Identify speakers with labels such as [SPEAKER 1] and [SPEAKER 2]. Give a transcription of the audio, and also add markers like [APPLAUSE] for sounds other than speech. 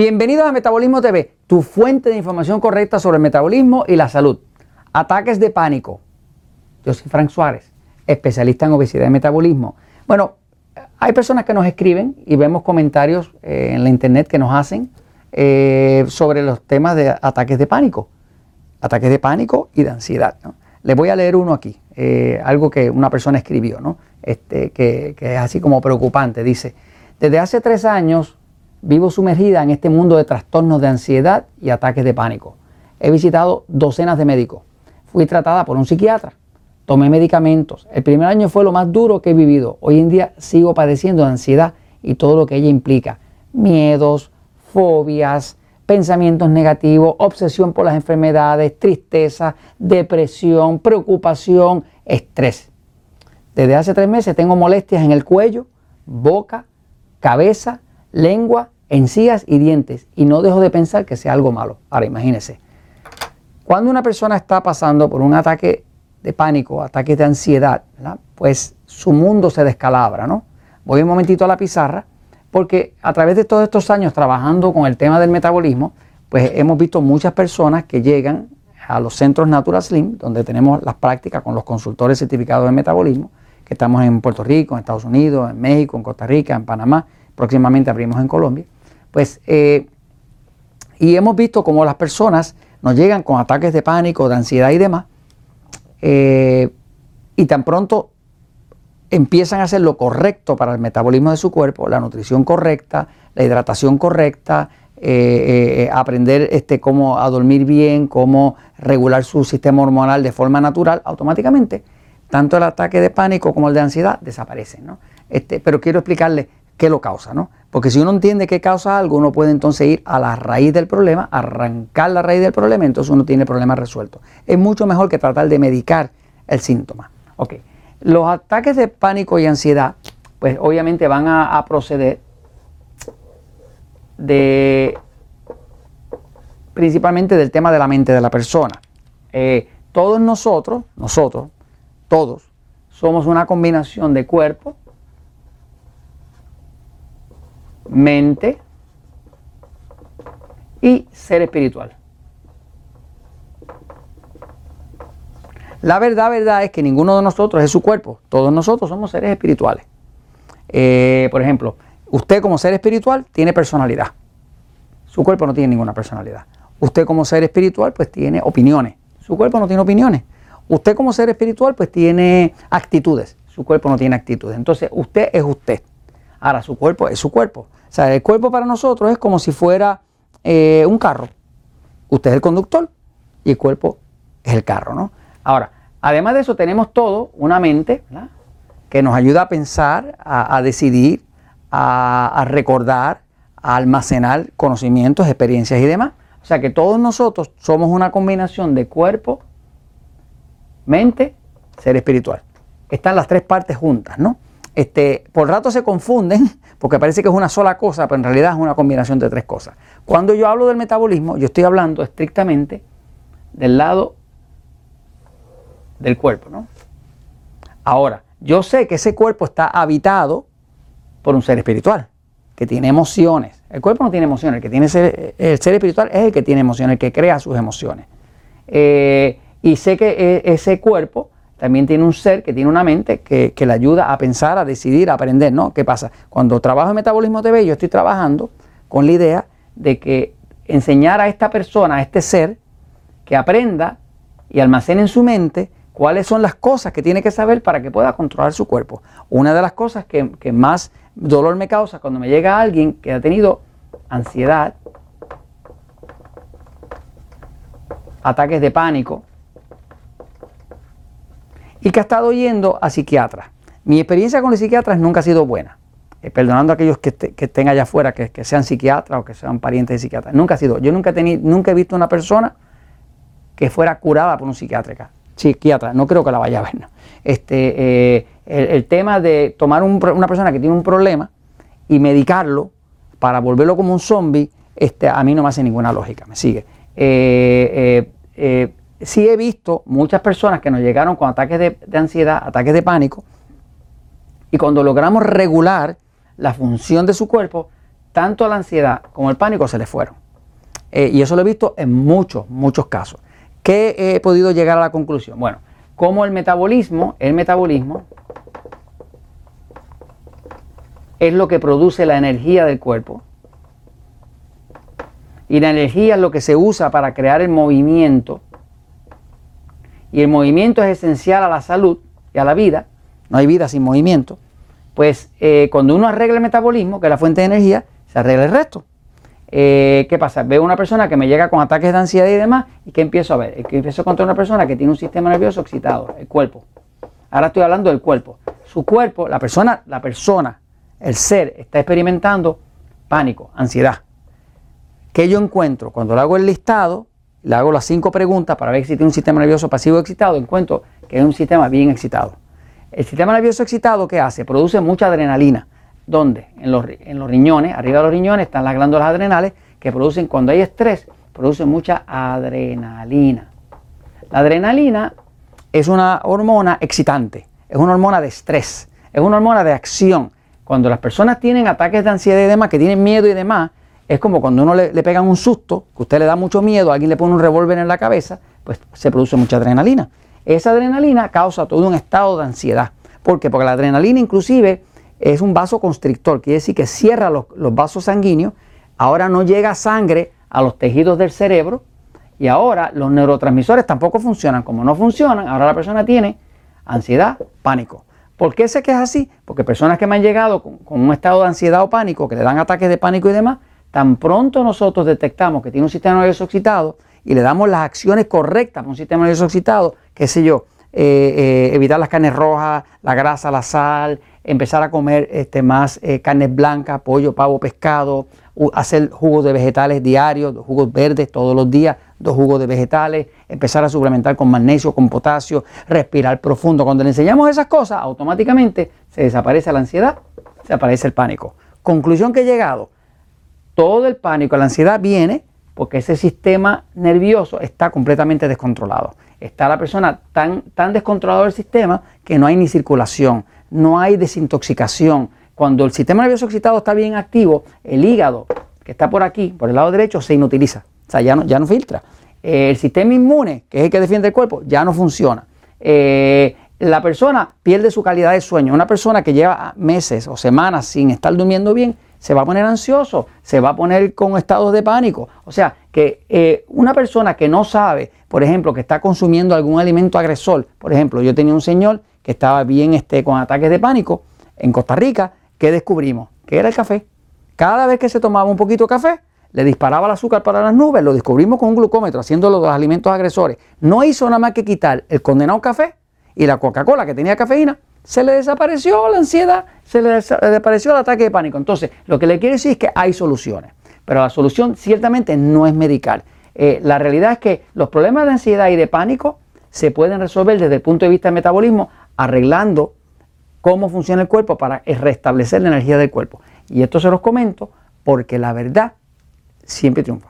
[SPEAKER 1] Bienvenidos a Metabolismo TV, tu fuente de información correcta sobre el metabolismo y la salud. Ataques de pánico. Yo soy Frank Suárez, especialista en obesidad y metabolismo. Bueno, hay personas que nos escriben y vemos comentarios eh, en la internet que nos hacen eh, sobre los temas de ataques de pánico. Ataques de pánico y de ansiedad. Les voy a leer uno aquí, eh, algo que una persona escribió, ¿no? este, que, que es así como preocupante. Dice, desde hace tres años Vivo sumergida en este mundo de trastornos de ansiedad y ataques de pánico. He visitado docenas de médicos. Fui tratada por un psiquiatra. Tomé medicamentos. El primer año fue lo más duro que he vivido. Hoy en día sigo padeciendo de ansiedad y todo lo que ella implica. Miedos, fobias, pensamientos negativos, obsesión por las enfermedades, tristeza, depresión, preocupación, estrés. Desde hace tres meses tengo molestias en el cuello, boca, cabeza, lengua, encías y dientes. Y no dejo de pensar que sea algo malo. Ahora imagínense, cuando una persona está pasando por un ataque de pánico, ataque de ansiedad, pues su mundo se descalabra, ¿no? Voy un momentito a la pizarra, porque a través de todos estos años trabajando con el tema del metabolismo, pues hemos visto muchas personas que llegan a los centros Natural Slim, donde tenemos las prácticas con los consultores certificados de metabolismo, que estamos en Puerto Rico, en Estados Unidos, en México, en Costa Rica, en Panamá, próximamente abrimos en Colombia, pues, eh, y hemos visto cómo las personas nos llegan con ataques de pánico, de ansiedad y demás, eh, y tan pronto empiezan a hacer lo correcto para el metabolismo de su cuerpo, la nutrición correcta, la hidratación correcta, eh, aprender este, cómo a dormir bien, cómo regular su sistema hormonal de forma natural, automáticamente tanto el ataque de pánico como el de ansiedad desaparecen. ¿no? Este, pero quiero explicarle qué lo causa, ¿no? Porque si uno entiende qué causa algo, uno puede entonces ir a la raíz del problema, arrancar la raíz del problema, entonces uno tiene el problema resuelto. Es mucho mejor que tratar de medicar el síntoma. Los ataques de pánico y ansiedad, pues obviamente van a, proceder de principalmente del tema de la mente de la persona. Eh, todos nosotros, nosotros, todos, somos una combinación de cuerpo, mente y ser espiritual. La verdad, verdad es que ninguno de nosotros es su cuerpo. Todos nosotros somos seres espirituales. Eh, por ejemplo, usted como ser espiritual tiene personalidad. Su cuerpo no tiene ninguna personalidad. Usted como ser espiritual pues tiene opiniones. Su cuerpo no tiene opiniones. Usted como ser espiritual pues tiene actitudes. Su cuerpo no tiene actitudes. Entonces usted es usted. Ahora su cuerpo es su cuerpo. O sea, el cuerpo para nosotros es como si fuera eh, un carro. Usted es el conductor y el cuerpo es el carro, ¿no? Ahora, además de eso, tenemos todo una mente que nos ayuda a pensar, a, decidir, a, recordar, a almacenar conocimientos, experiencias y demás. O sea que todos nosotros somos una combinación de cuerpo, mente, ser espiritual. Están las tres partes juntas, ¿no? Este, por rato se confunden [LAUGHS] porque parece que es una sola cosa, pero en realidad es una combinación de tres cosas. Cuando yo hablo del metabolismo, yo estoy hablando estrictamente del lado del cuerpo. ¿no? Ahora, yo sé que ese cuerpo está habitado por un ser espiritual, que tiene emociones. El cuerpo no tiene emociones, el que tiene ser, el ser espiritual es el que tiene emociones, el que crea sus emociones. Eh, y sé que e, ese cuerpo también tiene un ser que tiene una mente que, le ayuda a pensar, a decidir, a aprender, ¿no? ¿Qué pasa? Cuando trabajo en Metabolismo TV, yo estoy trabajando con la idea de que enseñar a esta persona, a este ser, que aprenda y almacene en su mente cuáles son las cosas que tiene que saber para que pueda controlar su cuerpo. Una de las cosas que, que más dolor me causa cuando me llega alguien que ha tenido ansiedad, ataques de pánico, y que ha estado yendo a psiquiatras. Mi experiencia con los psiquiatras nunca ha sido buena. Eh, perdonando a aquellos que, estén allá afuera, que, sean psiquiatras o que sean parientes de psiquiatras. Nunca ha sido. Yo nunca he, tenido, nunca he visto una persona que fuera curada por un psiquiatra. Psiquiatra, no creo que la vaya a ver. Este, eh, el, tema de tomar una persona que tiene un problema y medicarlo para volverlo como un zombie, este, a mí no me hace ninguna lógica. ¿Me sigue? Eh, sí he visto muchas personas que nos llegaron con ataques de, ansiedad, ataques de pánico, y cuando logramos regular la función de su cuerpo, tanto la ansiedad como el pánico se le fueron. Eh, y eso lo he visto en muchos, muchos casos. ¿Qué he podido llegar a la conclusión? Bueno, como el metabolismo, el metabolismo es lo que produce la energía del cuerpo. Y la energía es lo que se usa para crear el movimiento. Y el movimiento es esencial a la salud y a la vida. No hay vida sin movimiento. Pues eh, cuando uno arregla el metabolismo, que es la fuente de energía, se arregla el resto. Eh, ¿Qué pasa? Veo una persona que me llega con ataques de ansiedad y demás, ¿y qué empiezo a ver? Que empiezo contra una persona que tiene un sistema nervioso excitado, el cuerpo. Ahora estoy hablando del cuerpo. Su cuerpo, la persona, la persona, el ser, está experimentando pánico, ansiedad. ¿Qué yo encuentro? Cuando le hago el listado, le hago las cinco preguntas para ver si tiene un sistema nervioso pasivo excitado, encuentro que es un sistema bien excitado. El sistema nervioso excitado, ¿qué hace? Produce mucha adrenalina. ¿Dónde? En los, riñones, arriba de los riñones están las glándulas adrenales que producen, cuando hay estrés, producen mucha adrenalina. La adrenalina es una hormona excitante, es una hormona de estrés, es una hormona de acción. Cuando las personas tienen ataques de ansiedad y demás, que tienen miedo y demás, es como cuando uno le, pegan un susto, que usted le da mucho miedo, alguien le pone un revólver en la cabeza, pues se produce mucha adrenalina. Esa adrenalina causa todo un estado de ansiedad. ¿Por qué? Porque la adrenalina inclusive es un vaso constrictor, quiere decir que cierra los, vasos sanguíneos, ahora no llega sangre a los tejidos del cerebro y ahora los neurotransmisores tampoco funcionan. Como no funcionan, ahora la persona tiene ansiedad, pánico. ¿Por qué sé que es así? Porque personas que me han llegado con, un estado de ansiedad o pánico, que le dan ataques de pánico y demás, tan pronto nosotros detectamos que tiene un sistema nervioso excitado y le damos las acciones correctas para un sistema nervioso excitado, qué sé yo, eh, eh, evitar las carnes rojas, la grasa, la sal, empezar a comer este, más eh, carnes blancas, pollo, pavo, pescado, hacer jugos de vegetales diarios, jugos verdes todos los días, dos jugos de vegetales, empezar a suplementar con magnesio, con potasio, respirar profundo. Cuando le enseñamos esas cosas, automáticamente se desaparece la ansiedad, se aparece el pánico. Conclusión que he llegado, todo el pánico, la ansiedad viene porque ese sistema nervioso está completamente descontrolado. Está la persona tan, tan descontrolado del sistema que no hay ni circulación, no hay desintoxicación. Cuando el sistema nervioso excitado está bien activo, el hígado, que está por aquí, por el lado derecho, se inutiliza. O sea, ya no, ya no filtra. Eh, el sistema inmune, que es el que defiende el cuerpo, ya no funciona. Eh, la persona pierde su calidad de sueño. Una persona que lleva meses o semanas sin estar durmiendo bien, se va a poner ansioso, se va a poner con estados de pánico. O sea, que eh, una persona que no sabe, por ejemplo, que está consumiendo algún alimento agresor, por ejemplo, yo tenía un señor que estaba bien este, con ataques de pánico en Costa Rica, ¿qué descubrimos? Que era el café. Cada vez que se tomaba un poquito de café, le disparaba el azúcar para las nubes, lo descubrimos con un glucómetro, haciéndolo de los alimentos agresores. No hizo nada más que quitar el condenado café y la Coca-Cola que tenía cafeína, se le desapareció la ansiedad, se le desapareció el ataque de pánico. Entonces, lo que le quiere decir es que hay soluciones, pero la solución ciertamente no es medical. Eh, la realidad es que los problemas de ansiedad y de pánico se pueden resolver desde el punto de vista del metabolismo arreglando cómo funciona el cuerpo para restablecer la energía del cuerpo. Y esto se los comento porque la verdad siempre triunfa.